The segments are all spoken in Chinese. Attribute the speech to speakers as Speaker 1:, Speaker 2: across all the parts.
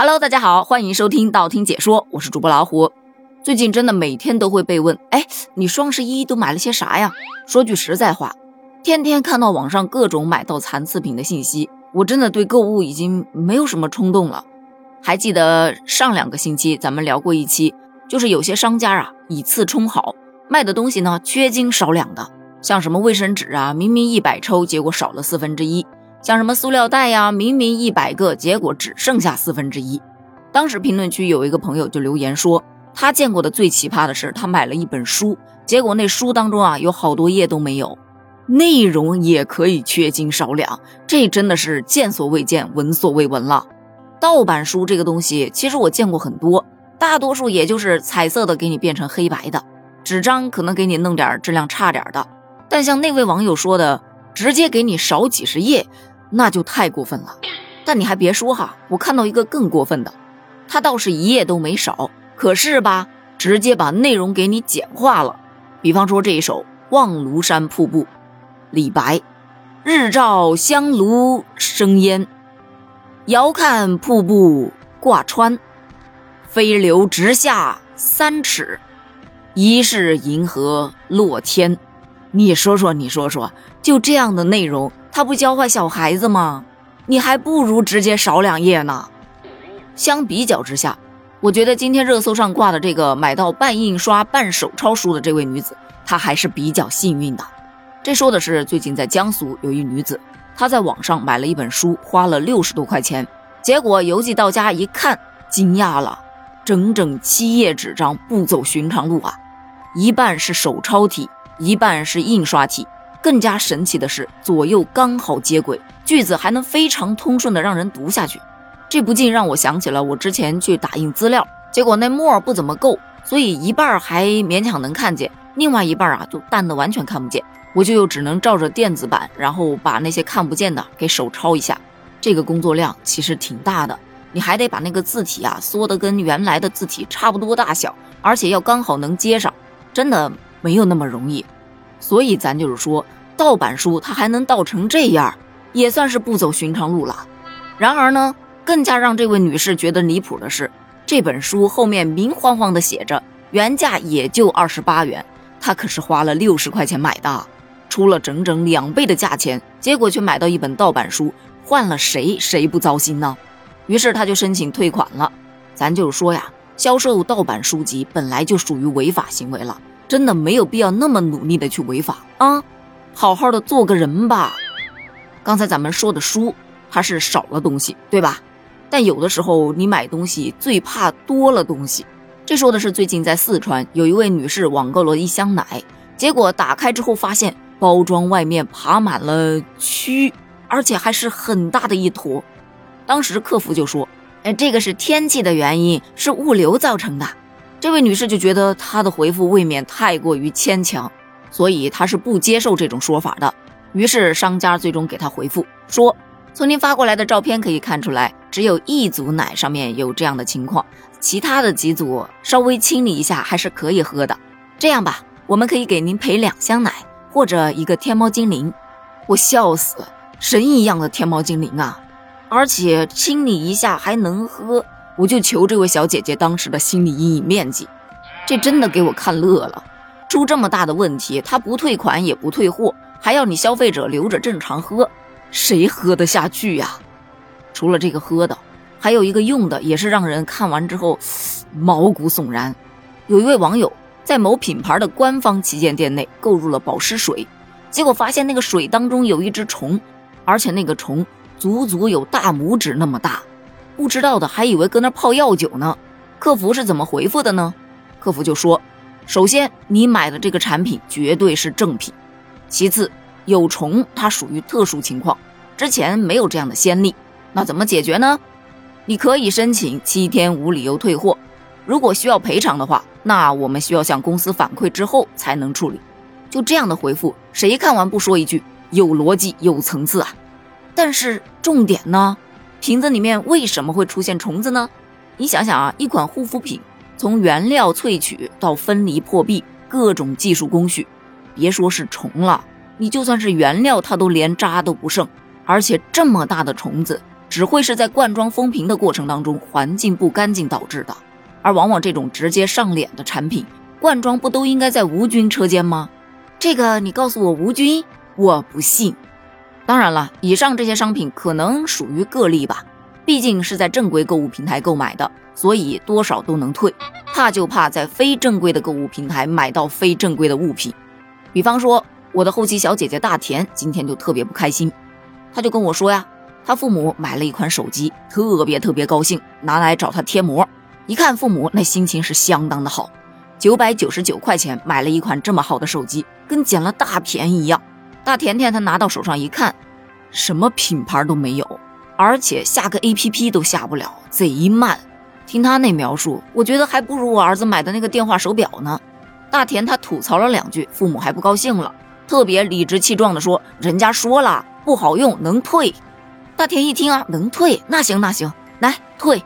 Speaker 1: Hello，大家好，欢迎收听道听解说，我是主播老虎。最近真的每天都会被问，哎，你双十一都买了些啥呀？说句实在话，天天看到网上各种买到残次品的信息，我真的对购物已经没有什么冲动了。还记得上两个星期咱们聊过一期，就是有些商家啊以次充好，卖的东西呢缺斤少两的，像什么卫生纸啊，明明一百抽，结果少了四分之一。像什么塑料袋呀，明明一百个，结果只剩下四分之一。当时评论区有一个朋友就留言说，他见过的最奇葩的是，他买了一本书，结果那书当中啊有好多页都没有，内容也可以缺斤少两，这真的是见所未见，闻所未闻了。盗版书这个东西，其实我见过很多，大多数也就是彩色的给你变成黑白的，纸张可能给你弄点质量差点的，但像那位网友说的，直接给你少几十页。那就太过分了，但你还别说哈，我看到一个更过分的，他倒是一页都没少，可是吧，直接把内容给你简化了。比方说这一首《望庐山瀑布》，李白：日照香炉生烟，遥看瀑布挂川，飞流直下三尺，疑是银河落天。你说说，你说说，就这样的内容。他不教坏小孩子吗？你还不如直接少两页呢。相比较之下，我觉得今天热搜上挂的这个买到半印刷半手抄书的这位女子，她还是比较幸运的。这说的是最近在江苏有一女子，她在网上买了一本书，花了六十多块钱，结果邮寄到家一看，惊讶了，整整七页纸张不走寻常路啊，一半是手抄体，一半是印刷体。更加神奇的是，左右刚好接轨，句子还能非常通顺的让人读下去。这不禁让我想起了我之前去打印资料，结果那墨不怎么够，所以一半还勉强能看见，另外一半啊就淡的完全看不见。我就又只能照着电子版，然后把那些看不见的给手抄一下。这个工作量其实挺大的，你还得把那个字体啊缩得跟原来的字体差不多大小，而且要刚好能接上，真的没有那么容易。所以咱就是说，盗版书它还能盗成这样，也算是不走寻常路了。然而呢，更加让这位女士觉得离谱的是，这本书后面明晃晃的写着原价也就二十八元，她可是花了六十块钱买的，出了整整两倍的价钱，结果却买到一本盗版书，换了谁谁不糟心呢？于是她就申请退款了。咱就是说呀，销售盗版书籍本来就属于违法行为了。真的没有必要那么努力的去违法啊，好好的做个人吧。刚才咱们说的书，它是少了东西，对吧？但有的时候你买东西最怕多了东西。这说的是最近在四川有一位女士网购了一箱奶，结果打开之后发现包装外面爬满了蛆，而且还是很大的一坨。当时客服就说：“哎，这个是天气的原因，是物流造成的。”这位女士就觉得她的回复未免太过于牵强，所以她是不接受这种说法的。于是商家最终给她回复说：“从您发过来的照片可以看出来，只有一组奶上面有这样的情况，其他的几组稍微清理一下还是可以喝的。这样吧，我们可以给您赔两箱奶或者一个天猫精灵。”我笑死，神一样的天猫精灵啊！而且清理一下还能喝。我就求这位小姐姐当时的心理阴影面积，这真的给我看乐了。出这么大的问题，他不退款也不退货，还要你消费者留着正常喝，谁喝得下去呀？除了这个喝的，还有一个用的，也是让人看完之后毛骨悚然。有一位网友在某品牌的官方旗舰店内购入了保湿水，结果发现那个水当中有一只虫，而且那个虫足足有大拇指那么大。不知道的还以为搁那泡药酒呢，客服是怎么回复的呢？客服就说：首先，你买的这个产品绝对是正品；其次，有虫它属于特殊情况，之前没有这样的先例。那怎么解决呢？你可以申请七天无理由退货，如果需要赔偿的话，那我们需要向公司反馈之后才能处理。就这样的回复，谁看完不说一句有逻辑、有层次啊？但是重点呢？瓶子里面为什么会出现虫子呢？你想想啊，一款护肤品从原料萃取到分离破壁，各种技术工序，别说是虫了，你就算是原料，它都连渣都不剩。而且这么大的虫子，只会是在灌装封瓶的过程当中环境不干净导致的。而往往这种直接上脸的产品，灌装不都应该在无菌车间吗？这个你告诉我无菌，我不信。当然了，以上这些商品可能属于个例吧，毕竟是在正规购物平台购买的，所以多少都能退。怕就怕在非正规的购物平台买到非正规的物品。比方说，我的后期小姐姐大田今天就特别不开心，她就跟我说呀，她父母买了一款手机，特别特别高兴，拿来找她贴膜。一看父母那心情是相当的好，九百九十九块钱买了一款这么好的手机，跟捡了大便宜一样。大甜甜她拿到手上一看，什么品牌都没有，而且下个 APP 都下不了，贼慢。听她那描述，我觉得还不如我儿子买的那个电话手表呢。大田他吐槽了两句，父母还不高兴了，特别理直气壮地说：“人家说了不好用，能退。”大田一听啊，能退，那行那行，来退。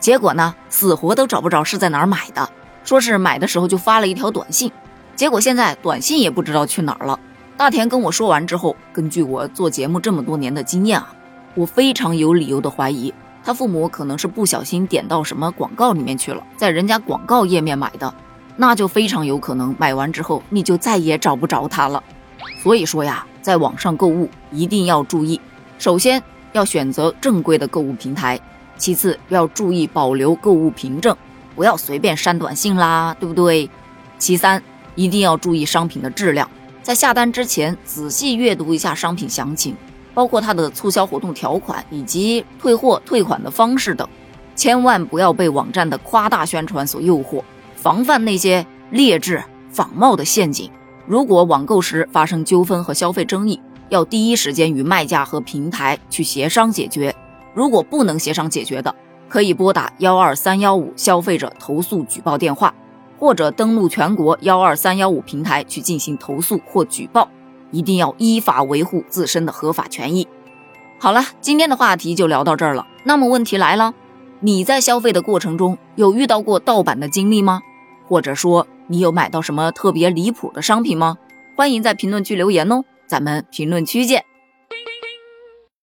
Speaker 1: 结果呢，死活都找不着是在哪儿买的，说是买的时候就发了一条短信，结果现在短信也不知道去哪儿了。大田跟我说完之后，根据我做节目这么多年的经验啊，我非常有理由的怀疑，他父母可能是不小心点到什么广告里面去了，在人家广告页面买的，那就非常有可能买完之后你就再也找不着他了。所以说呀，在网上购物一定要注意，首先要选择正规的购物平台。其次要注意保留购物凭证，不要随便删短信啦，对不对？其三一定要注意商品的质量，在下单之前仔细阅读一下商品详情，包括它的促销活动条款以及退货退款的方式等，千万不要被网站的夸大宣传所诱惑，防范那些劣质仿冒的陷阱。如果网购时发生纠纷和消费争议，要第一时间与卖家和平台去协商解决。如果不能协商解决的，可以拨打幺二三幺五消费者投诉举报电话，或者登录全国幺二三幺五平台去进行投诉或举报。一定要依法维护自身的合法权益。好了，今天的话题就聊到这儿了。那么问题来了，你在消费的过程中有遇到过盗版的经历吗？或者说你有买到什么特别离谱的商品吗？欢迎在评论区留言哦，咱们评论区见。